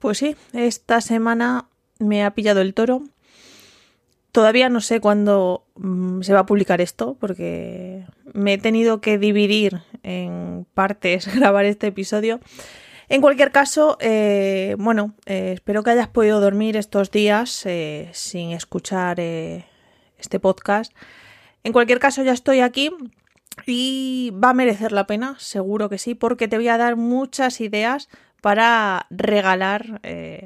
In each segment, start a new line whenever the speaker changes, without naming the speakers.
Pues sí, esta semana me ha pillado el toro. Todavía no sé cuándo mm, se va a publicar esto, porque me he tenido que dividir en partes grabar este episodio. En cualquier caso, eh, bueno, eh, espero que hayas podido dormir estos días eh, sin escuchar este podcast. En cualquier caso, ya estoy aquí y va a merecer la pena, seguro que sí, porque te voy a dar muchas ideas para regalar.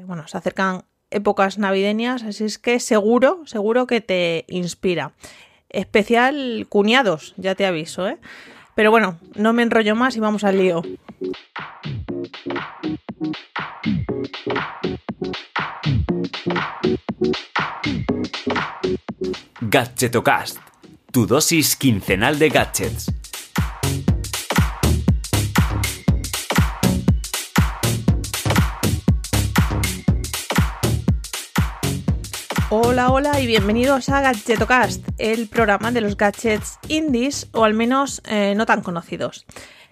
bueno, se acercan épocas navideñas, así es que seguro, seguro que te inspira. Especial cuñados, ya te aviso, ¿eh? Pero bueno, no me enrollo más y vamos al lío.
Gadgetocast, tu dosis quincenal de gadgets.
Hola, hola y bienvenidos a Gadgetocast, el programa de los gadgets indies o al menos eh, no tan conocidos.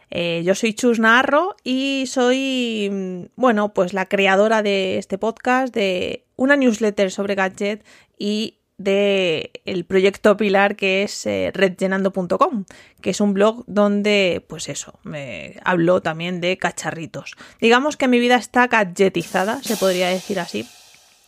Eh, yo soy Chus Narro y soy, mm, bueno, pues la creadora de este podcast, de una newsletter sobre gadget y de el proyecto pilar que es eh, redllenando.com, que es un blog donde, pues eso, me hablo también de cacharritos. Digamos que mi vida está gadgetizada, se podría decir así,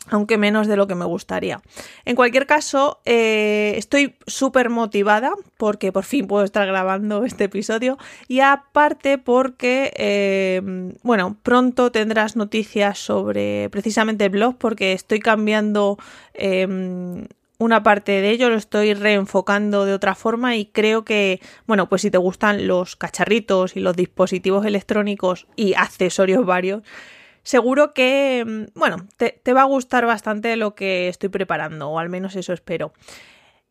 aunque menos de lo que me gustaría. En cualquier caso, eh, estoy súper motivada porque por fin puedo estar grabando este episodio y aparte porque, eh, bueno, pronto tendrás noticias sobre precisamente el blog porque estoy cambiando... Em, una parte de ello lo estoy reenfocando de otra forma y creo que, bueno, pues si te gustan los cacharritos y los dispositivos electrónicos y accesorios varios, seguro que, mm, bueno, te, va a gustar bastante lo que estoy preparando, o al menos eso espero.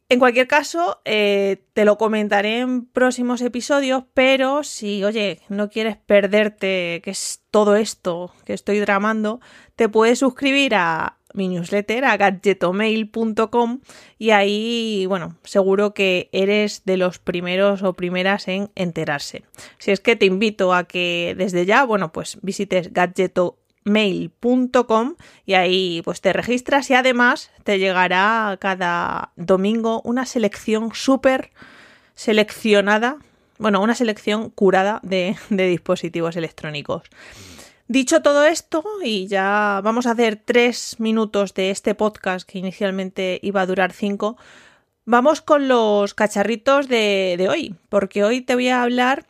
En cualquier caso, eh, te lo comentaré en próximos episodios, pero si, oye, no quieres perderte que es todo esto que estoy dramando, te puedes suscribir a mi newsletter, a gadgetomail.com y ahí, bueno, seguro que eres de los primeros o primeras en enterarse. Si es que te invito a que desde ya, bueno, pues visites gadgeto mail.com y ahí pues te registras y además te llegará cada domingo una selección súper seleccionada, bueno, una selección curada de, dispositivos electrónicos. Dicho todo esto, y ya vamos a hacer tres minutos de este podcast que inicialmente iba a durar cinco, vamos con los cacharritos de hoy, porque hoy te voy a hablar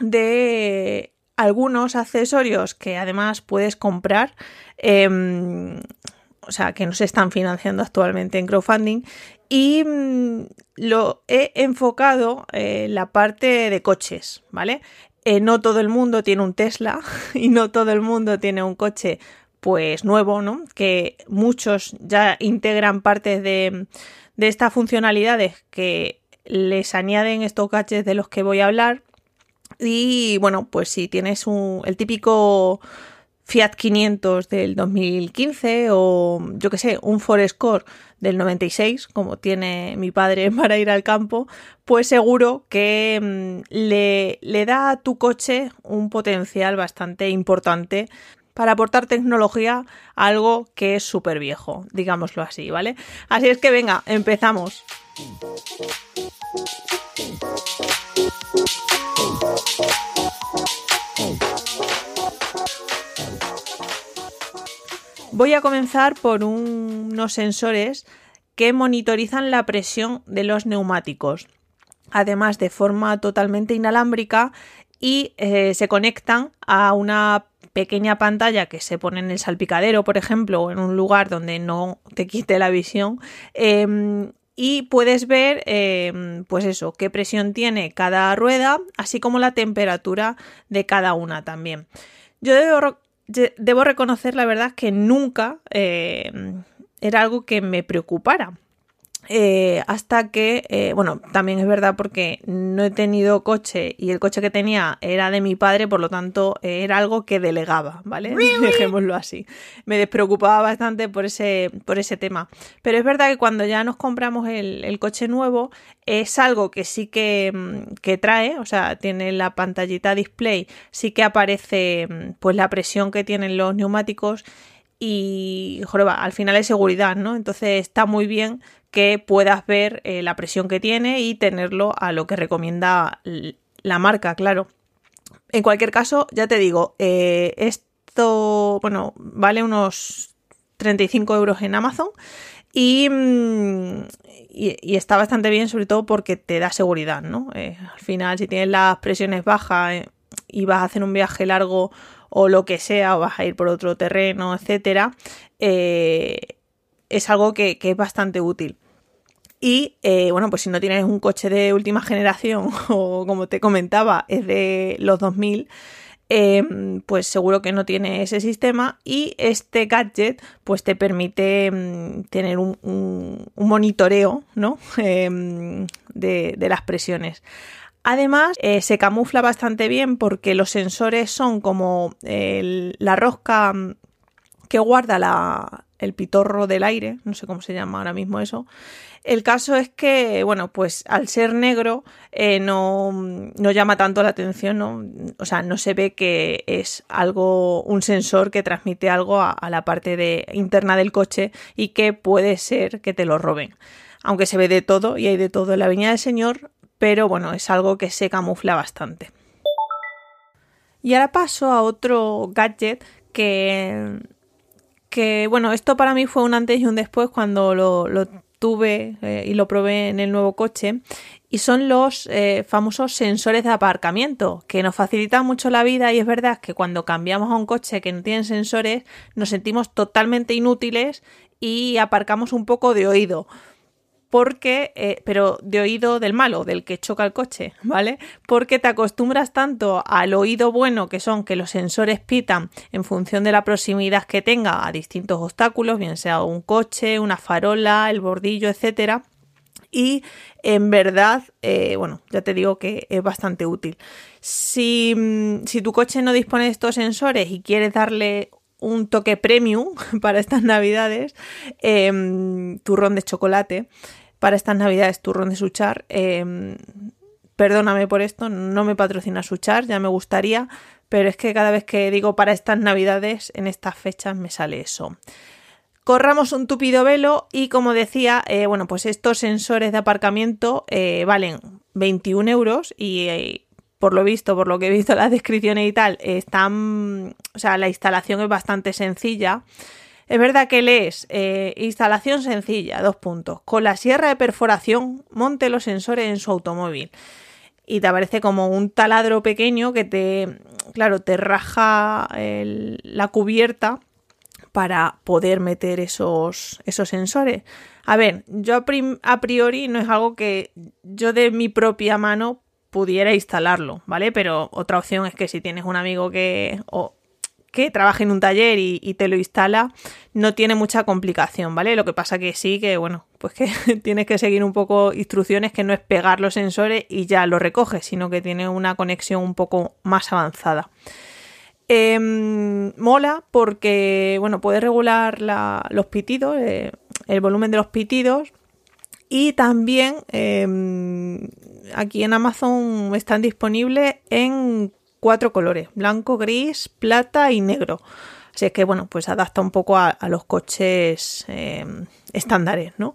de algunos accesorios que además puedes comprar, em, o sea, que no se están financiando actualmente en crowdfunding, y mm, lo he enfocado en la parte de coches, ¿vale? Eh, no todo el mundo tiene un Tesla y no todo el mundo tiene un coche pues nuevo, ¿no? Que muchos ya integran parte de, de estas funcionalidades que les añaden estos gadgets de los que voy a hablar y bueno, pues si tienes el típico Fiat 500 del 2015 o yo que sé, un Forescore del 96, como tiene mi padre para ir al campo, pues seguro que mm, le, le da a tu coche un potencial bastante importante para aportar tecnología a algo que es súper viejo, digámoslo así, ¿vale? Así es que venga, empezamos. Voy a comenzar por unos sensores que monitorizan la presión de los neumáticos, además de forma totalmente inalámbrica y eh, se conectan a una pequeña pantalla que se pone en el salpicadero, por ejemplo, o en un lugar donde no te quite la visión. Em, y puedes ver, em, pues eso, qué presión tiene cada rueda, así como la temperatura de cada una también. Yo debo debo reconocer la verdad que nunca eh, era algo que me preocupara. Eh, hasta que, eh, bueno, también es verdad porque no he tenido coche y el coche que tenía era de mi padre, por lo tanto era algo que delegaba, ¿vale? Dejémoslo así. Me despreocupaba bastante por ese, por ese tema. Pero es verdad que cuando ya nos compramos el, el coche nuevo, es algo que sí que, mm, que, trae, o sea, tiene la pantallita display, sí que aparece mm, pues la presión que tienen los neumáticos y, al final es seguridad, ¿no? Entonces está muy bien que puedas ver eh, la presión que tiene y tenerlo a lo que recomienda la marca, claro. En cualquier caso, ya te digo, eh, esto, bueno, vale unos 35 euros en Amazon mm, y, y, está bastante bien, sobre todo porque te da seguridad, ¿no? Eh, al final, si tienes las presiones bajas y vas a hacer un viaje largo o lo que sea, o vas a ir por otro terreno, etcétera, es algo que, es bastante útil. Y eh, bueno, pues si no tienes un coche de última generación o como te comentaba, es de los 2000, em, pues seguro que no tiene ese sistema y este gadget pues te permite em, tener un, monitoreo ¿no? Em, de, las presiones. Además, eh, se camufla bastante bien porque los sensores son como la rosca que guarda el pitorro del aire, no sé cómo se llama ahora mismo eso, el caso es que, bueno, pues al ser negro eh, no, no, llama tanto la atención, ¿no? O sea, no se ve que es algo, un sensor que transmite algo a, la parte interna del coche y que puede ser que te lo roben. Aunque se ve de todo y hay de todo en la viña del señor, pero bueno, es algo que se camufla bastante. Y ahora paso a otro gadget que que bueno, esto para mí fue un antes y un después cuando lo, tuve eh, y lo probé en el nuevo coche y son los eh, famosos sensores de aparcamiento que nos facilitan mucho la vida y es verdad que cuando cambiamos a un coche que no tiene sensores nos sentimos totalmente inútiles y aparcamos un poco de oído porque, eh, pero de oído del malo, del que choca el coche, ¿vale? Porque te acostumbras tanto al oído bueno, que son que los sensores pitan en función de la proximidad que tenga a distintos obstáculos, bien sea un coche, una farola, el bordillo, etcétera. Y en verdad, eh, bueno, ya te digo que es bastante útil. Si, mm, si tu coche no dispone de estos sensores y quieres darle un toque premium para estas navidades, em, turrón de chocolate, para estas navidades turrón de Suchar. Em, perdóname por esto, no me patrocina Suchar, ya me gustaría, pero es que cada vez que digo para estas navidades, en estas fechas me sale eso. Corramos un tupido velo y como decía, eh, bueno, pues estos sensores de aparcamiento eh, valen 21 euros y eh, por lo visto, por lo que he visto las descripciones y tal, están, o sea, la instalación es bastante sencilla. Es verdad que lees eh, instalación sencilla, dos puntos. Con la sierra de perforación monte los sensores en su automóvil. Y te aparece como un taladro pequeño que te, claro, te raja la cubierta para poder meter esos, esos sensores. A ver, yo a, priori no es algo que yo de mi propia mano pudiera instalarlo, ¿vale? Pero otra opción es que si tienes un amigo que que trabaje en un taller y, te lo instala, no tiene mucha complicación, ¿vale? Lo que pasa que sí, que bueno, pues que tienes que seguir un poco instrucciones que no es pegar los sensores y ya lo recoges, sino que tiene una conexión un poco más avanzada. Em, mola porque, bueno, puedes regular los pitidos, eh, el volumen de los pitidos y también em, aquí en Amazon están disponibles en cuatro colores, blanco, gris, plata y negro. Así que, bueno, pues adapta un poco a, los coches em, estándares, ¿no?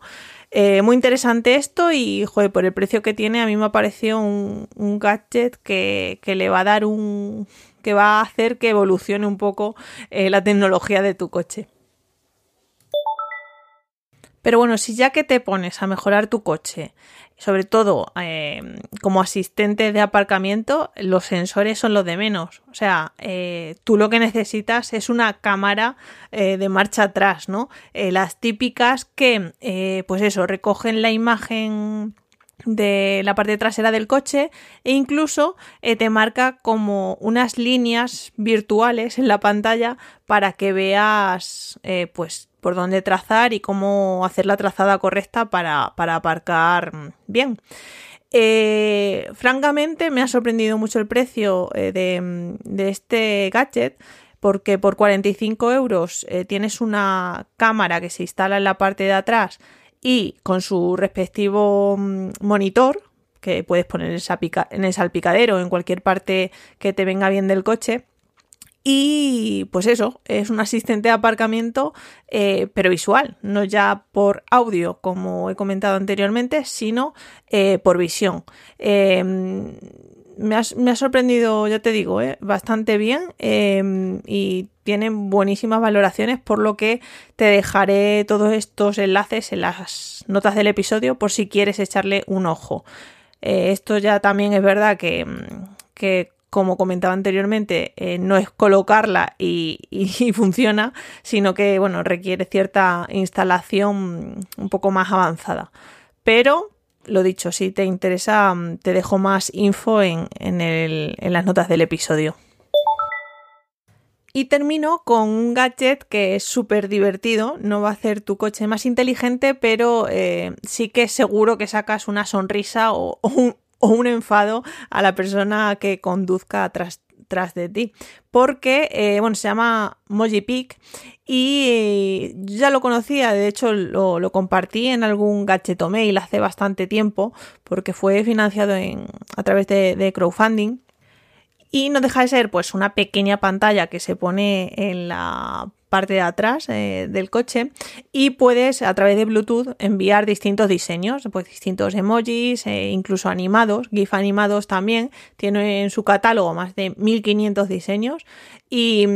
Eh, muy interesante esto y, joder, por el precio que tiene, a mí me ha parecido un, gadget que, le va a dar un... que va a hacer que evolucione un poco eh, la tecnología de tu coche. Pero bueno, si ya que te pones a mejorar tu coche, sobre todo eh, como asistente de aparcamiento, los sensores son los de menos. O sea, eh, tú lo que necesitas es una cámara eh, de marcha atrás, ¿no? las típicas que, pues eso, recogen la imagen de la parte trasera del coche e incluso eh, te marca como unas líneas virtuales en la pantalla para que veas eh, pues por dónde trazar y cómo hacer la trazada correcta para, para aparcar bien. Eh, francamente me ha sorprendido mucho el precio de, de, este gadget porque por 45 euros tienes una cámara que se instala en la parte de atrás y con su respectivo mm, monitor que puedes poner en el salpicadero o en cualquier parte que te venga bien del coche. Y pues eso, es un asistente de aparcamiento, eh, pero visual, no ya por audio, como he comentado anteriormente, sino eh, por visión. Em, me, ha, sorprendido, ya te digo, eh, bastante bien em, y tienen buenísimas valoraciones, por lo que te dejaré todos estos enlaces en las notas del episodio por si quieres echarle un ojo. Eh, esto ya también es verdad que, que como comentaba anteriormente, eh, no es colocarla y, y, funciona, sino que bueno, requiere cierta instalación un poco más avanzada. Pero lo dicho, si te interesa, mm, te dejo más info en, las notas del episodio. Y termino con un gadget que es súper divertido, no va a hacer tu coche más inteligente, pero eh, sí que seguro que sacas una sonrisa o, un, enfado a la persona que conduzca tras, tras de ti. Porque, eh, bueno, se llama Mojipic y ya lo conocía, de hecho lo, compartí en algún gadget mail hace bastante tiempo porque fue financiado en, a través de crowdfunding y no deja de ser pues una pequeña pantalla que se pone en la parte de atrás eh, del coche y puedes a través de Bluetooth enviar distintos diseños, pues distintos emojis, eh, incluso animados, GIF animados también. Tiene en su catálogo más de 1500 diseños y,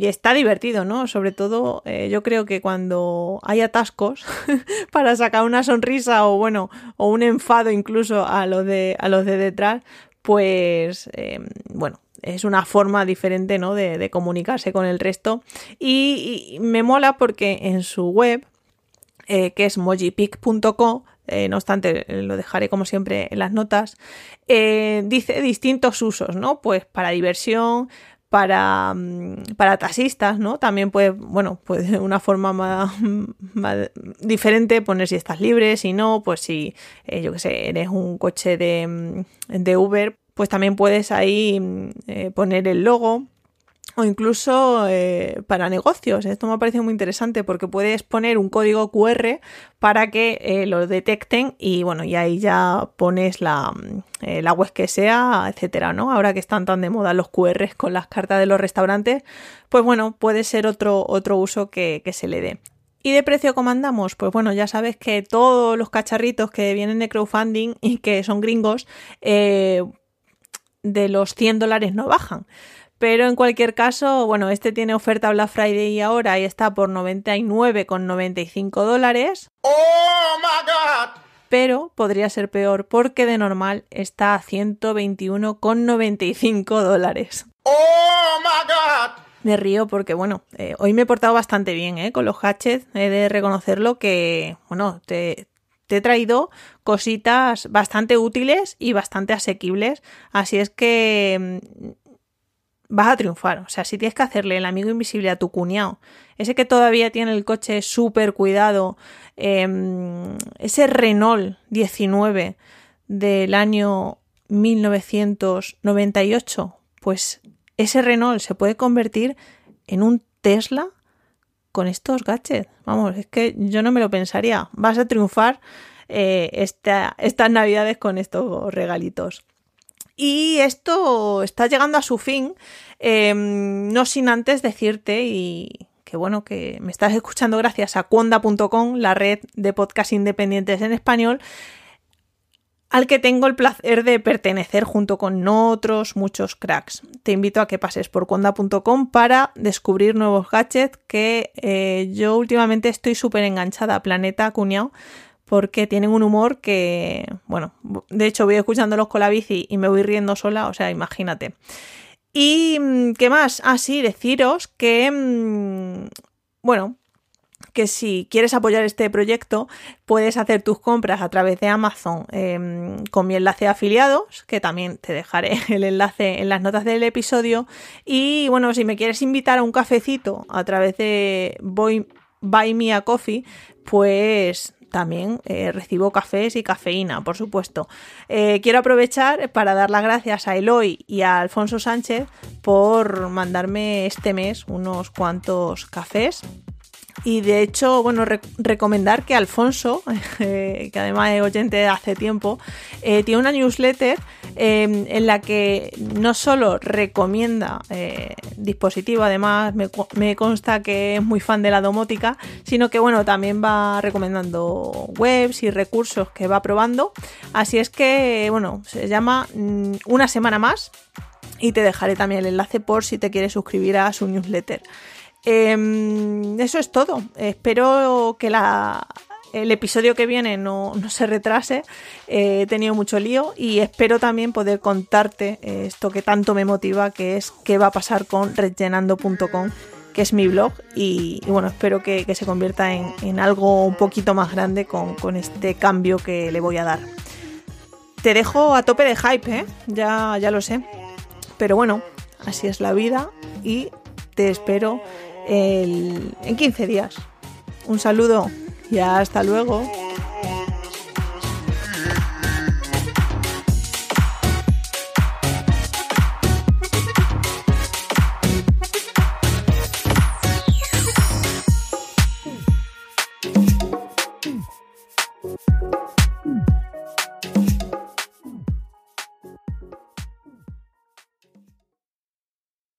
está divertido, ¿no? Sobre todo eh, yo creo que cuando hay atascos para sacar una sonrisa o bueno, o un enfado incluso a los de, a los de detrás, pues bueno, es una forma diferente ¿no? de, comunicarse con el resto y, me mola porque en su web, eh, que es mojipic.co, eh, no obstante, lo dejaré como siempre en las notas, dice distintos usos, ¿no? Pues para diversión, para, mm, para taxistas, ¿no? También puede, bueno, pues una forma más, diferente poner si estás libre, si no, pues si, eh, yo qué sé, eres un coche de, mm, de Uber, pues también puedes ahí mm, eh, poner el logo o incluso eh, para negocios. Esto me ha parecido muy interesante porque puedes poner un código QR para que eh, lo detecten y bueno, y ahí ya pones la, eh, la, web que sea, etcétera, ¿no? Ahora que están tan de moda los QR con las cartas de los restaurantes, pues bueno, puede ser otro, otro uso que, que se le dé. ¿Y de precio cómo andamos? Pues bueno, ya sabes que todos los cacharritos que vienen de crowdfunding y que son gringos, de los 100 dólares no bajan. Pero en cualquier caso, bueno, este tiene oferta Black Friday ahora y está por 99,95 dólares. ¡Oh, my God! Pero podría ser peor porque de normal está a 121,95 dólares. ¡Oh, my God! Me río porque, bueno, eh, hoy me he portado bastante bien ¿eh? con los hatchets. He de reconocerlo que, bueno, te, te he traído cositas bastante útiles y bastante asequibles. Así es que mm, vas a triunfar. O sea, si tienes que hacerle el amigo invisible a tu cuñado, ese que todavía tiene el coche súper cuidado, em, ese Renault 19 del año 1998, pues ese Renault se puede convertir en un Tesla con estos gadgets. Vamos, es que yo no me lo pensaría. Vas a triunfar eh, estas navidades con estos regalitos. Y esto está llegando a su fin, em, no sin antes decirte y que bueno, que me estás escuchando gracias a cuonda.com, la red de podcast independientes en español, al que tengo el placer de pertenecer junto con otros muchos cracks. Te invito a que pases por cuonda.com para descubrir nuevos gadgets que eh, yo últimamente estoy súper enganchada a Planeta Cuñado porque tienen un humor que, bueno, de hecho voy escuchándolos con la bici y me voy riendo sola, o sea, imagínate. Y, mm, ¿qué más? Ah, sí, deciros que, mm, bueno, que si quieres apoyar este proyecto, puedes hacer tus compras a través de Amazon em, con mi enlace de afiliados, que también te dejaré el enlace en las notas del episodio. Y bueno, si me quieres invitar a un cafecito a través de Buy Me a Coffee, pues también eh, recibo cafés y cafeína, por supuesto. Eh, quiero aprovechar para dar las gracias a Eloy y a Alfonso Sánchez por mandarme este mes unos cuantos cafés y de hecho, bueno, recomendar que Alfonso, eh, que además es oyente de hace tiempo, eh, tiene una newsletter em, en la que no solo recomienda eh, dispositivo, además me, consta que es muy fan de la domótica, sino que bueno, también va recomendando webs y recursos que va probando. Así es que, bueno, se llama mm, Una semana más y te dejaré también el enlace por si te quieres suscribir a su newsletter. Em, eso es todo. Espero que el episodio que viene no, se retrase. he tenido mucho lío y espero también poder contarte esto que tanto me motiva, que es qué va a pasar con rellenando.com que es mi blog y, bueno, espero que, se convierta en, algo un poquito más grande con, con, este cambio que le voy a dar. Te dejo a tope de hype, ¿eh? ya, ya lo sé. Pero bueno, así es la vida y te espero en 15 días. Un saludo y hasta luego.